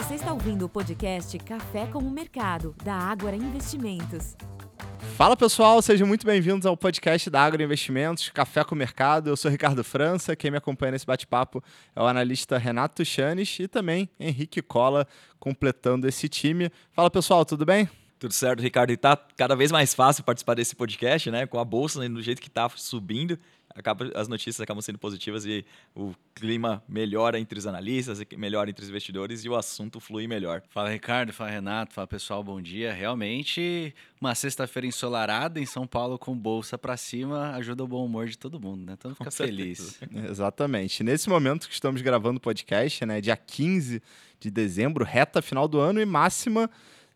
Você está ouvindo o podcast Café com o Mercado, da Ágora Investimentos. Fala pessoal, sejam muito bem-vindos ao podcast da Agro Investimentos, Café com o Mercado. Eu sou Ricardo França, quem me acompanha nesse bate-papo é o analista Renato Tuchanes e também Henrique Cola, completando esse time. Fala pessoal, tudo bem? Tudo certo, Ricardo. E tá cada vez mais fácil participar desse podcast, né? Com a bolsa né, do jeito que está subindo acaba, as notícias acabam sendo positivas e o clima melhora entre os analistas, melhora entre os investidores e o assunto flui melhor. Fala Ricardo, fala Renato, fala pessoal, bom dia. Realmente, uma sexta-feira ensolarada em São Paulo com bolsa para cima ajuda o bom humor de todo mundo, né? Todo mundo fica feliz. Exatamente. Nesse momento que estamos gravando o podcast, né, dia 15 de dezembro, reta final do ano e máxima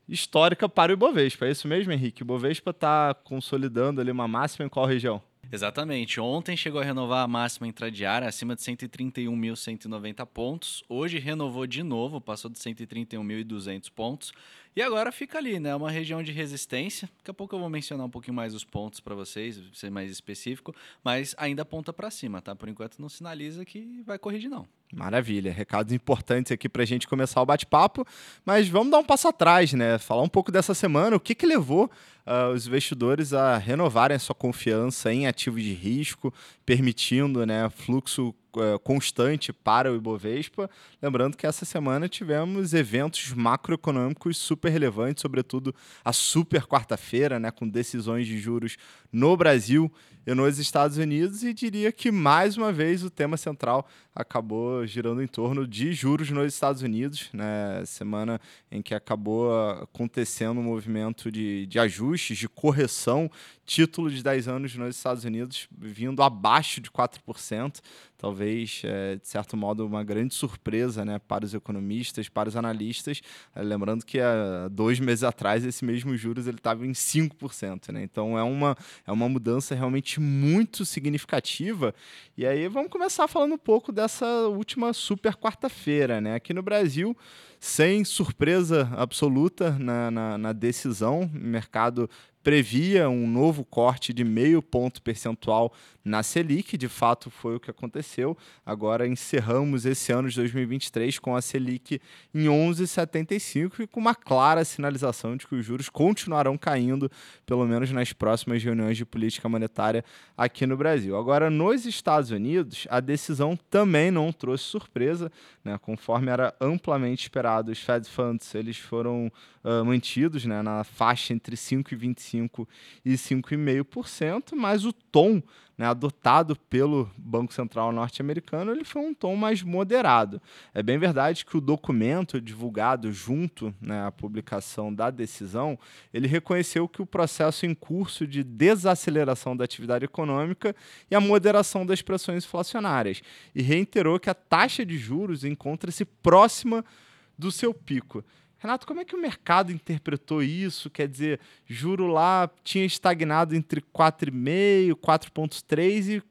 histórica para o Ibovespa. É isso mesmo, Henrique? O Ibovespa está consolidando ali uma máxima em qual região? Exatamente. Ontem chegou a renovar a máxima intradiária acima de 131.190 pontos. Hoje renovou de novo, passou de 131.200 pontos. E agora fica ali, né? Uma região de resistência. Daqui a pouco eu vou mencionar um pouquinho mais os pontos para vocês, ser mais específico, mas ainda aponta para cima, tá? Por enquanto não sinaliza que vai corrigir não. Maravilha, recados importantes aqui para a gente começar o bate-papo, mas vamos dar um passo atrás, né? Falar um pouco dessa semana, o que, que levou uh, os investidores a renovarem a sua confiança em ativos de risco, permitindo né, fluxo constante para o Ibovespa. Lembrando que essa semana tivemos eventos macroeconômicos super relevantes, sobretudo a super quarta-feira, né, com decisões de juros no Brasil e nos Estados Unidos, e diria que mais uma vez o tema central acabou girando em torno de juros nos Estados Unidos, né? Semana em que acabou acontecendo um movimento de, de ajustes, de correção, título de 10 anos nos Estados Unidos vindo abaixo de 4%, talvez, é, de certo modo, uma grande surpresa né, para os economistas, para os analistas. É, lembrando que há dois meses atrás, esse mesmo juros estava em 5%. Né? Então, é uma, é uma mudança realmente muito significativa. E aí, vamos começar falando um pouco dessa última super quarta-feira. Né? Aqui no Brasil, sem surpresa absoluta na, na, na decisão, o mercado previa um novo corte de meio ponto percentual na Selic, de fato foi o que aconteceu. Agora encerramos esse ano de 2023 com a Selic em 11,75 e com uma clara sinalização de que os juros continuarão caindo, pelo menos nas próximas reuniões de política monetária aqui no Brasil. Agora, nos Estados Unidos, a decisão também não trouxe surpresa, né? conforme era amplamente esperado. Os Fed Funds eles foram uh, mantidos né, na faixa entre 5,25% e 5,5%, mas o tom né, adotado pelo Banco Central norte-americano, ele foi um tom mais moderado. É bem verdade que o documento divulgado junto né, à publicação da decisão, ele reconheceu que o processo em curso de desaceleração da atividade econômica e a moderação das pressões inflacionárias, e reiterou que a taxa de juros encontra-se próxima do seu pico. Renato, como é que o mercado interpretou isso? Quer dizer, juro lá tinha estagnado entre 4,5%, 4,3% e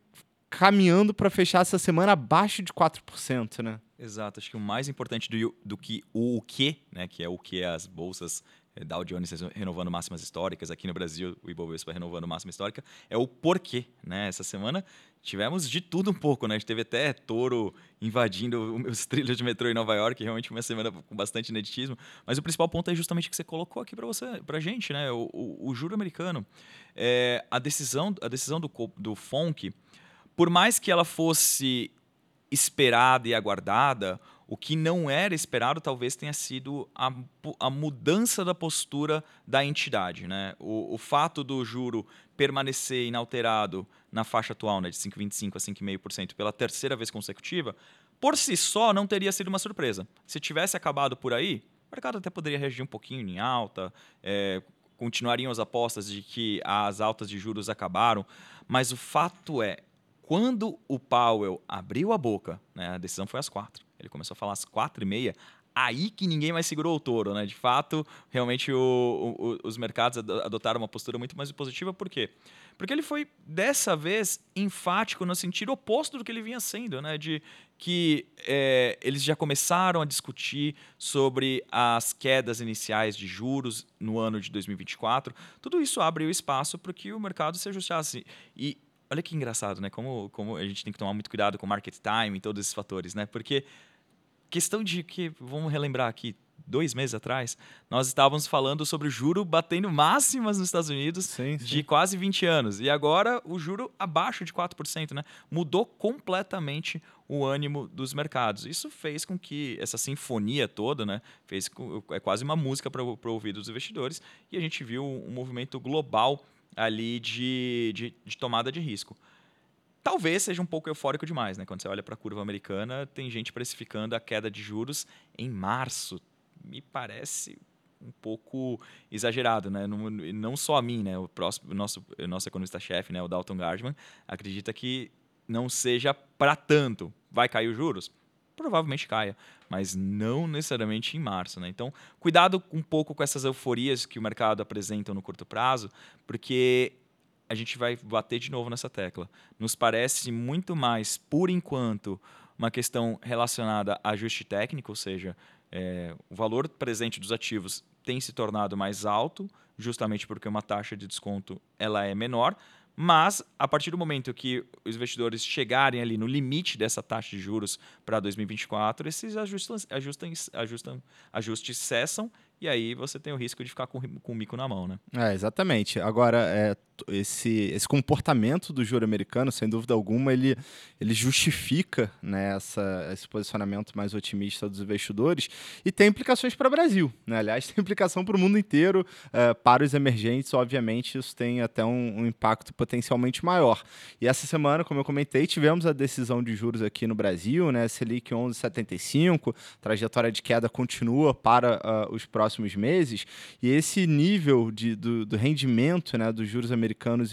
caminhando para fechar essa semana abaixo de 4%, né? Exato. Acho que o mais importante do, do que o, que, né, que é o que as bolsas Dow Jones renovando máximas históricas, aqui no Brasil o Ibovespa renovando máxima histórica, é o porquê. Né? Essa semana tivemos de tudo um pouco, né? A gente teve até touro invadindo os trilhos de metrô em Nova York, realmente uma semana com bastante ineditismo. Mas o principal ponto é justamente o que você colocou aqui para você, para gente, né? O, o, o juro americano, é, a decisão, a decisão do, do FONC, por mais que ela fosse esperada e aguardada, o que não era esperado talvez tenha sido a, a mudança da postura da entidade. Né? O, o, fato do juro permanecer inalterado na faixa atual, né, de 5,25% a 5,5% pela terceira vez consecutiva, por si só não teria sido uma surpresa. Se tivesse acabado por aí, o mercado até poderia reagir um pouquinho em alta, é, continuariam as apostas de que as altas de juros acabaram, mas o fato é, quando o Powell abriu a boca, né, a decisão foi às quatro, ele começou a falar às quatro e meia, aí que ninguém mais segurou o touro, né? De fato, realmente o, o, os mercados adotaram uma postura muito mais positiva, por quê? Porque ele foi, dessa vez, enfático no sentido oposto do que ele vinha sendo, né? De que é, eles já começaram a discutir sobre as quedas iniciais de juros no ano de 2024. Tudo isso abre o espaço para que o mercado se ajustasse. E olha que engraçado, né? Como, como a gente tem que tomar muito cuidado com market time e todos esses fatores, né? Porque questão de que, vamos relembrar aqui, dois meses atrás, nós estávamos falando sobre o juro batendo máximas nos Estados Unidos Sim, sim. de quase 20 anos. E agora o juro abaixo de 4%, né? Mudou completamente o ânimo dos mercados. Isso fez com que essa sinfonia toda, né? Fez com, é quase uma música para o ouvido dos investidores. E a gente viu um movimento global ali de, de, de tomada de risco. Talvez seja um pouco eufórico demais, né? Quando você olha para a curva americana, tem gente precificando a queda de juros em março. Me parece um pouco exagerado, né? Não, não só a mim, né? O, próximo, o nosso, o nosso economista-chefe, né? o Dalton Gardman, acredita que não seja para tanto. Vai cair os juros? Provavelmente caia, mas não necessariamente em março. Né? Então, cuidado um pouco com essas euforias que o mercado apresenta no curto prazo, porque a gente vai bater de novo nessa tecla. Nos parece muito mais, por enquanto, uma questão relacionada a ajuste técnico, ou seja, é, o valor presente dos ativos tem se tornado mais alto, justamente porque uma taxa de desconto ela é menor, mas, a partir do momento que os investidores chegarem ali no limite dessa taxa de juros para 2024, esses ajustes, ajustes, ajustes, ajustes cessam e aí você tem o risco de ficar com, com o mico na mão, né? É, exatamente. Agora, é, esse, esse comportamento do juro americano, sem dúvida alguma, ele, ele justifica né, essa, esse posicionamento mais otimista dos investidores e tem implicações para o Brasil. Né? Aliás, tem implicação para o mundo inteiro. É, para os emergentes, obviamente, isso tem até um, um, impacto potencialmente maior. E essa semana, como eu comentei, tivemos a decisão de juros aqui no Brasil, né? Selic 11,75, trajetória de queda continua para uh, os próximos próximos meses, e esse nível de, do, do rendimento né, dos juros americanos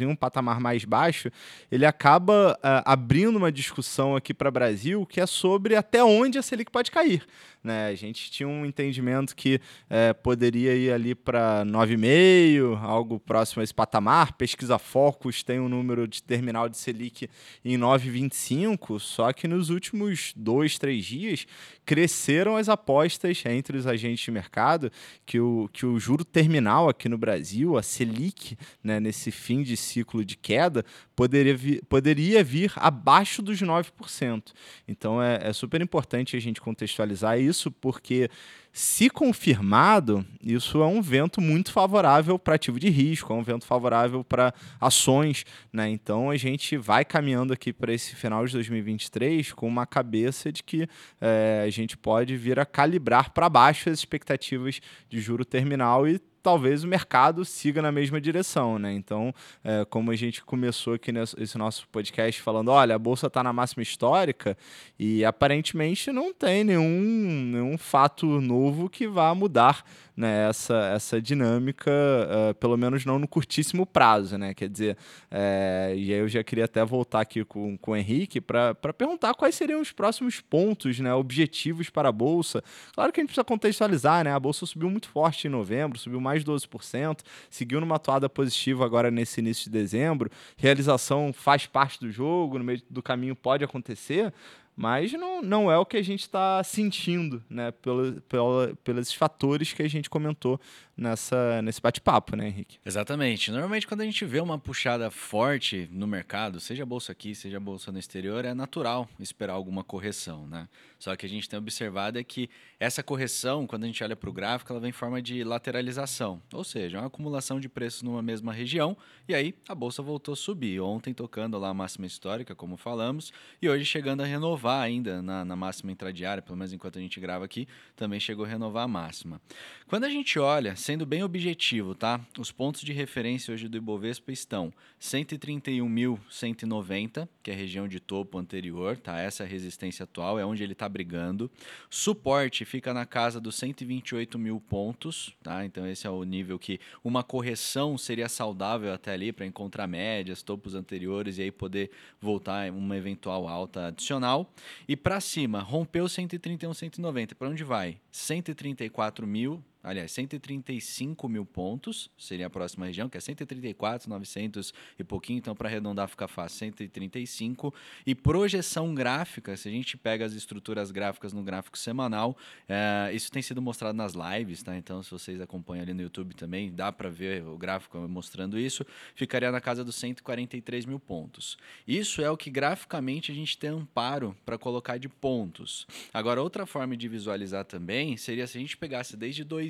em um patamar mais baixo, ele acaba uh, abrindo uma discussão aqui para o Brasil que é sobre até onde a Selic pode cair. Né? A gente tinha um entendimento que é, poderia ir ali para 9,5, algo próximo a esse patamar. Pesquisa Focus tem um número de terminal de Selic em 9,25, só que nos últimos dois, três dias cresceram as apostas entre os agentes de mercado que o, que o juro terminal aqui no Brasil, a Selic, né, nesse fim de ciclo de queda, poderia vir, poderia vir abaixo dos 9%. Então é, é super importante a gente contextualizar isso, porque se confirmado, isso é um vento muito favorável para ativo de risco, é um vento favorável para ações. Né? Então a gente vai caminhando aqui para esse final de 2023 com uma cabeça de que é, a gente pode vir a calibrar para baixo as expectativas de juro terminal e talvez o mercado siga na mesma direção, né? Então, é, como a gente começou aqui nesse nosso podcast falando, olha, a bolsa está na máxima histórica e aparentemente não tem nenhum, nenhum fato novo que vá mudar né, essa, essa dinâmica, uh, pelo menos não no curtíssimo prazo, né? Quer dizer, é, e aí eu já queria até voltar aqui com, com o Henrique para perguntar quais seriam os próximos pontos, né, objetivos para a Bolsa. Claro que a gente precisa contextualizar, né? A Bolsa subiu muito forte em novembro, subiu mais de 12%, seguiu numa atuada positiva agora nesse início de dezembro. Realização faz parte do jogo, no meio do caminho pode acontecer, mas não, não é o que a gente está sentindo, né? Pelo, pelo, pelos fatores que a gente comentou nessa, nesse bate-papo, né, Henrique? Exatamente. Normalmente, quando a gente vê uma puxada forte no mercado, seja bolsa aqui, seja bolsa no exterior, é natural esperar alguma correção, né? Só que a gente tem observado é que essa correção, quando a gente olha para o gráfico, ela vem em forma de lateralização, ou seja, uma acumulação de preços numa mesma região, e aí a bolsa voltou a subir. Ontem tocando lá a máxima histórica, como falamos, e hoje chegando a renovar ainda na, na máxima intradiária, pelo menos enquanto a gente grava aqui, também chegou a renovar a máxima. Quando a gente olha, sendo bem objetivo, tá? Os pontos de referência hoje do Ibovespa estão 131.190, que é a região de topo anterior, tá? Essa é a resistência atual, é onde ele está brigando. Suporte fica na casa dos 128 mil pontos, tá? Então esse é o nível que uma correção seria saudável até ali para encontrar médias, topos anteriores e aí poder voltar uma eventual alta adicional. E para cima, rompeu 131, 190. Para onde vai? 134 mil aliás, 135 mil pontos, seria a próxima região, que é 134, 900 e pouquinho, então para arredondar fica fácil, 135. E projeção gráfica, se a gente pega as estruturas gráficas no gráfico semanal, é, isso tem sido mostrado nas lives, tá? Então, se vocês acompanham ali no YouTube também, dá para ver o gráfico mostrando isso, ficaria na casa dos 143 mil pontos. Isso é o que graficamente a gente tem amparo para colocar de pontos. Agora, outra forma de visualizar também seria se a gente pegasse desde 2000,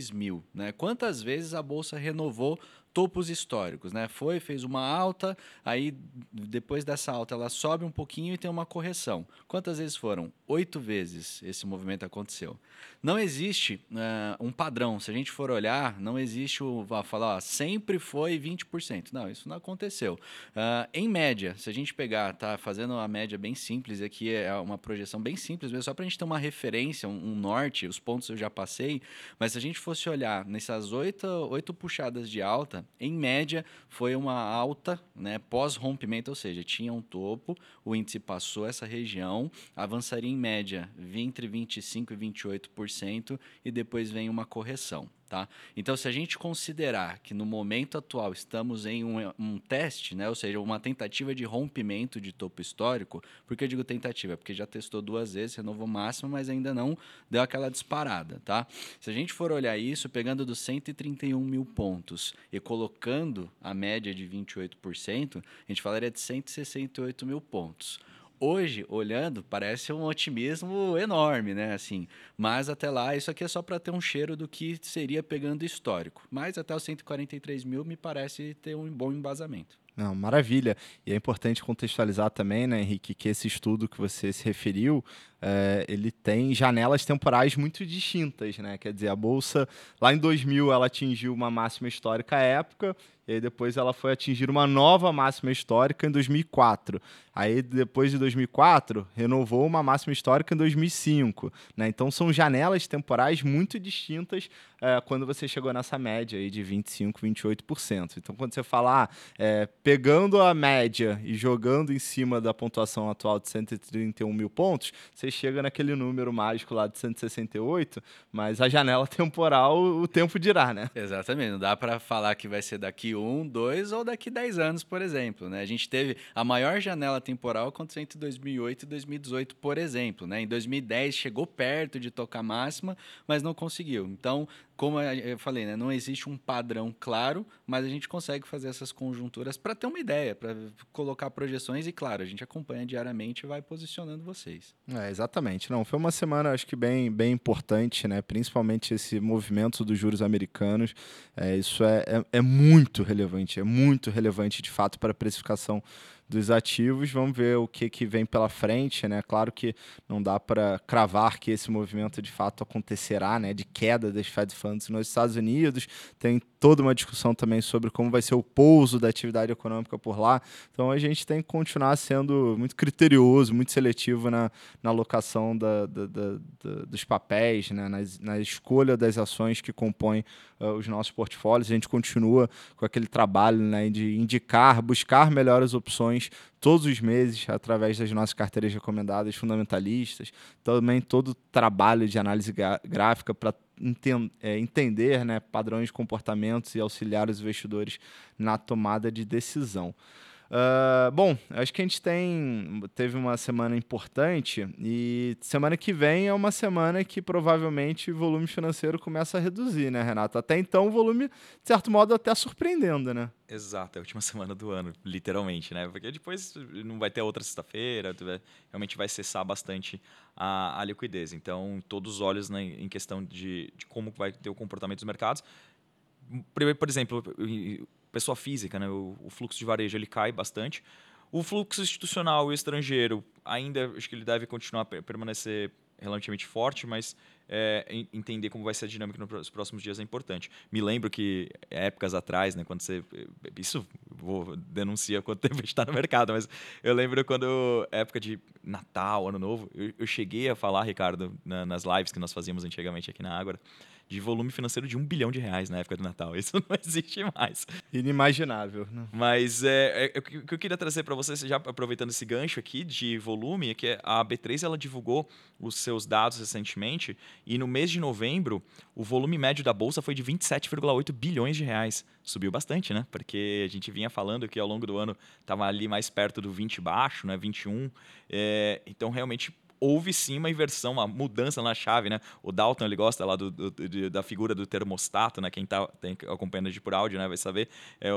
né? Quantas vezes a bolsa renovou topos históricos, né? Foi, fez uma alta, aí depois dessa alta ela sobe um pouquinho e tem uma correção. Quantas vezes foram? Oito vezes esse movimento aconteceu. Não existe uh, um padrão. Se a gente for olhar, não existe o falar, ó, sempre foi 20%. Não, isso não aconteceu. Uh, em média, se a gente pegar, tá fazendo uma média bem simples, aqui é uma projeção bem simples, mesmo, só para a gente ter uma referência, um, um, norte, os pontos eu já passei, mas se a gente fosse olhar nessas oito, oito puxadas de alta, em média, foi uma alta né, pós-rompimento, ou seja, tinha um topo, o índice passou essa região, avançaria em média entre 25% e 28%, e depois vem uma correção. Tá? Então, se a gente considerar que no momento atual estamos em um, um, teste, né? ou seja, uma tentativa de rompimento de topo histórico, por que eu digo tentativa? Porque já testou duas vezes, renovou máximo, mas ainda não deu aquela disparada. Tá? Se a gente for olhar isso, pegando dos 131 mil pontos e colocando a média de 28%, a gente falaria de 168 mil pontos hoje, olhando, parece um otimismo enorme, né? Assim, mas até lá, isso aqui é só para ter um cheiro do que seria pegando histórico. Mas até os 143 mil me parece ter um bom embasamento. Não, maravilha. E é importante contextualizar também, né, Henrique, que esse estudo que você se referiu, é, ele tem janelas temporais muito distintas, né? Quer dizer, a bolsa lá em 2000 ela atingiu uma máxima histórica à época e aí depois ela foi atingir uma nova máxima histórica em 2004. Aí depois de 2004 renovou uma máxima histórica em 2005, né? Então são janelas temporais muito distintas é, quando você chegou nessa média aí de 25, 28%. Então quando você falar ah, é, pegando a média e jogando em cima da pontuação atual de 131 mil pontos, você chega naquele número mágico lá de 168, mas a janela temporal, o tempo dirá, né? Exatamente. Não dá para falar que vai ser daqui um, dois ou daqui dez anos, por exemplo. Né? A gente teve a maior janela temporal aconteceu entre 2008 e 2018, por exemplo. Né? Em 2010 chegou perto de tocar máxima, mas não conseguiu. Então, como eu falei, né, não existe um padrão claro, mas a gente consegue fazer essas conjunturas para ter uma ideia, para colocar projeções e, claro, a gente acompanha diariamente e vai posicionando vocês. É, exatamente. Não, foi uma semana, acho que bem, bem importante, né? principalmente esse movimento dos juros americanos. É, isso é, é, é muito relevante, é muito relevante, de fato, para a precificação dos ativos. Vamos ver o que, que vem pela frente, né? Claro que não dá para cravar que esse movimento de fato acontecerá, né? De queda das Fed Funds nos Estados Unidos. Tem toda uma discussão também sobre como vai ser o pouso da atividade econômica por lá. Então a gente tem que continuar sendo muito criterioso, muito seletivo na, na alocação da, da, da, dos papéis, né? na, na escolha das ações que compõem uh, os nossos portfólios. A gente continua com aquele trabalho né, de indicar, buscar melhores opções todos os meses através das nossas carteiras recomendadas fundamentalistas, também todo o trabalho de análise gráfica para é, entender né, padrões de comportamentos e auxiliar os investidores na tomada de decisão. Uh, bom, acho que a gente tem teve uma semana importante e semana que vem é uma semana que provavelmente o volume financeiro começa a reduzir, né, Renato? Até então o volume, de certo modo, até surpreendendo, né? Exato, é a última semana do ano, literalmente, né? Porque depois não vai ter outra sexta-feira, realmente vai cessar bastante a, a liquidez. Então, todos os olhos né, em questão de, de como vai ter o comportamento dos mercados. Por exemplo, pessoa física, né? O, o, fluxo de varejo ele cai bastante. O fluxo institucional e estrangeiro ainda acho que ele deve continuar a permanecer relativamente forte, mas é, entender como vai ser a dinâmica nos próximos dias é importante. Me lembro que épocas atrás, né, quando você isso vou denunciar quanto tempo a gente está no mercado, mas eu lembro quando época de Natal, Ano Novo, eu, eu cheguei a falar, Ricardo, na, nas lives que nós fazíamos antigamente aqui na Água, de volume financeiro de um bilhão de reais na época do Natal. Isso não existe mais. Inimaginável. Né? Mas é, é, o que eu queria trazer para vocês, já aproveitando esse gancho aqui de volume, é que a B3 ela divulgou os seus dados recentemente e no mês de novembro o volume médio da bolsa foi de 27,8 bilhões de reais. Subiu bastante, né? Porque a gente vinha falando que ao longo do ano estava ali mais perto do 20 baixo, né? 21. É, então realmente houve sim uma inversão, uma mudança na chave, né? O Dalton, ele gosta lá do, do, do da figura do termostato, né? Quem está acompanhando a gente por áudio, né? Vai saber. É,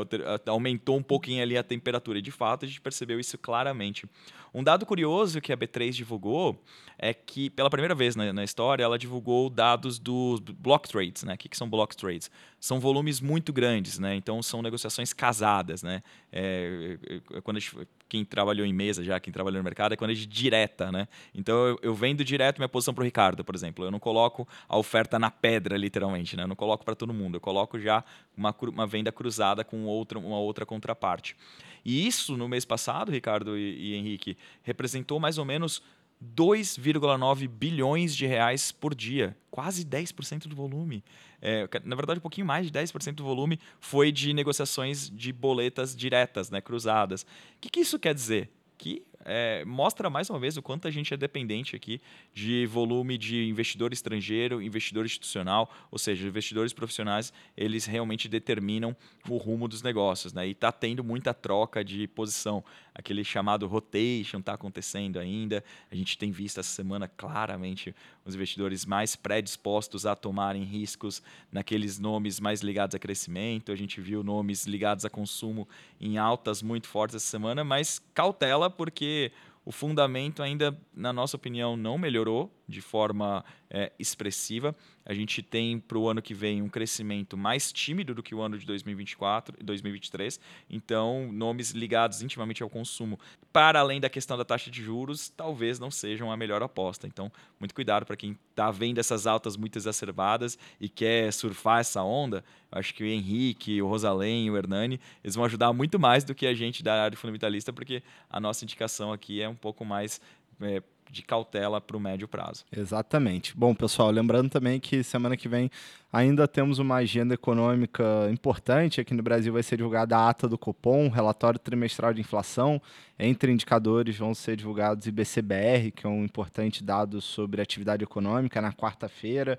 aumentou um pouquinho ali a temperatura. E, de fato, a gente percebeu isso claramente. Um dado curioso que a B3 divulgou é que, pela primeira vez na, na história, ela divulgou dados dos block trades, né? O que, que são block trades? São volumes muito grandes, né? Então, são negociações casadas, né? É, é, é quando a gente quem trabalhou em mesa já, quem trabalhou no mercado, é quando é de direta, né? Então eu, eu vendo direto minha posição para o Ricardo, por exemplo. Eu não coloco a oferta na pedra, literalmente, né? Eu não coloco para todo mundo. Eu coloco já uma, uma venda cruzada com outra, uma outra contraparte. E isso, no mês passado, Ricardo e, e Henrique, representou mais ou menos 2,9 bilhões de reais por dia, quase 10% do volume. É, na verdade, um pouquinho mais de 10% do volume foi de negociações de boletas diretas, né, cruzadas. O que, que isso quer dizer? Que é, mostra mais uma vez o quanto a gente é dependente aqui de volume de investidor estrangeiro, investidor institucional, ou seja, investidores profissionais, eles realmente determinam o rumo dos negócios, né? E está tendo muita troca de posição. Aquele chamado rotation está acontecendo ainda. A gente tem visto essa semana claramente os investidores mais predispostos a tomarem riscos naqueles nomes mais ligados a crescimento. A gente viu nomes ligados a consumo em altas muito fortes essa semana, mas cautela porque o fundamento ainda, na nossa opinião, não melhorou de forma é, expressiva. A gente tem para o ano que vem um crescimento mais tímido do que o ano de 2024 e 2023. Então, nomes ligados intimamente ao consumo, para além da questão da taxa de juros, talvez não sejam a melhor aposta. Então, muito cuidado para quem está vendo essas altas muito exacerbadas e quer surfar essa onda. Eu acho que o Henrique, o Rosalém, o Hernani, eles vão ajudar muito mais do que a gente da área fundamentalista, porque a nossa indicação aqui é um pouco mais é, de cautela para o médio prazo. Exatamente. Bom, pessoal, lembrando também que semana que vem ainda temos uma agenda econômica importante. Aqui no Brasil vai ser divulgada a ata do Copom, relatório trimestral de inflação. Entre indicadores vão ser divulgados IBCBR, que é um importante dado sobre atividade econômica, na quarta-feira.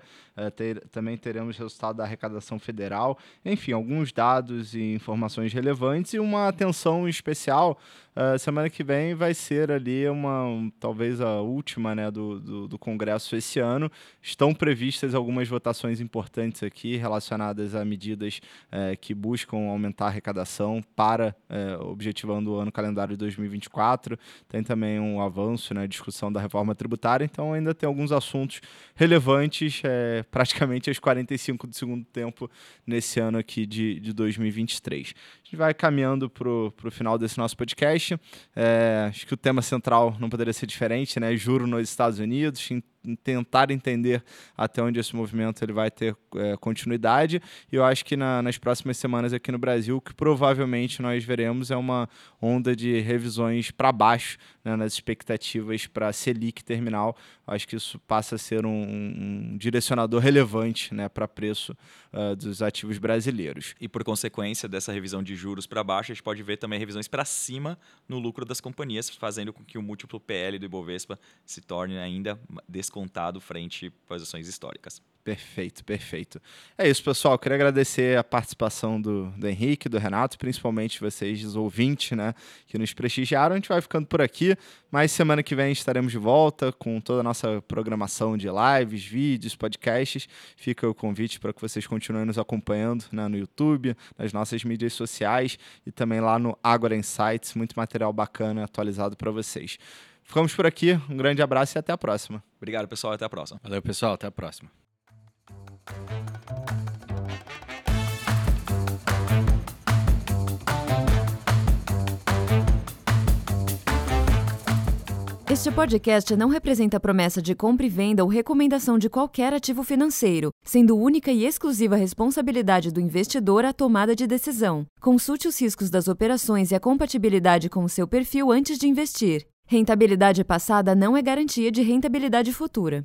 Ter, também teremos resultado da arrecadação federal. Enfim, alguns dados e informações relevantes e uma atenção especial. Uh, semana que vem vai ser ali uma, um, talvez a última né, do, do, do Congresso esse ano. Estão previstas algumas votações importantes aqui relacionadas a medidas uh, que buscam aumentar a arrecadação para, uh, objetivando o ano calendário de 2024. Tem também um avanço na né, discussão da reforma tributária, então ainda tem alguns assuntos relevantes, é, praticamente aos 45 do segundo tempo nesse ano aqui de, de 2023. A gente vai caminhando para o final desse nosso podcast. É, acho que o tema central não poderia ser diferente, né? Juro nos Estados Unidos, tentar entender até onde esse movimento ele vai ter é, continuidade. E eu acho que na, nas próximas semanas aqui no Brasil, o que provavelmente nós veremos é uma onda de revisões para baixo né, nas expectativas para a Selic terminal. Eu acho que isso passa a ser um, um direcionador relevante né, para preço uh, dos ativos brasileiros. E por consequência dessa revisão de juros para baixo, a gente pode ver também revisões para cima no lucro das companhias, fazendo com que o múltiplo PL do Ibovespa se torne ainda desconhecido descontado frente às ações históricas. Perfeito, perfeito. É isso, pessoal. Queria agradecer a participação do, do Henrique, do Renato, principalmente vocês, ouvintes, né, que nos prestigiaram. A gente vai ficando por aqui, mas semana que vem estaremos de volta com toda a nossa programação de lives, vídeos, podcasts. Fica o convite para que vocês continuem nos acompanhando né, no YouTube, nas nossas mídias sociais e também lá no Agora Insights. Muito material bacana atualizado para vocês. Ficamos por aqui. Um grande abraço e até a próxima. Obrigado, pessoal. Até a próxima. Valeu, pessoal. Até a próxima. Este podcast não representa promessa de compra e venda ou recomendação de qualquer ativo financeiro, sendo única e exclusiva responsabilidade do investidor a tomada de decisão. Consulte os riscos das operações e a compatibilidade com o seu perfil antes de investir. Rentabilidade passada não é garantia de rentabilidade futura.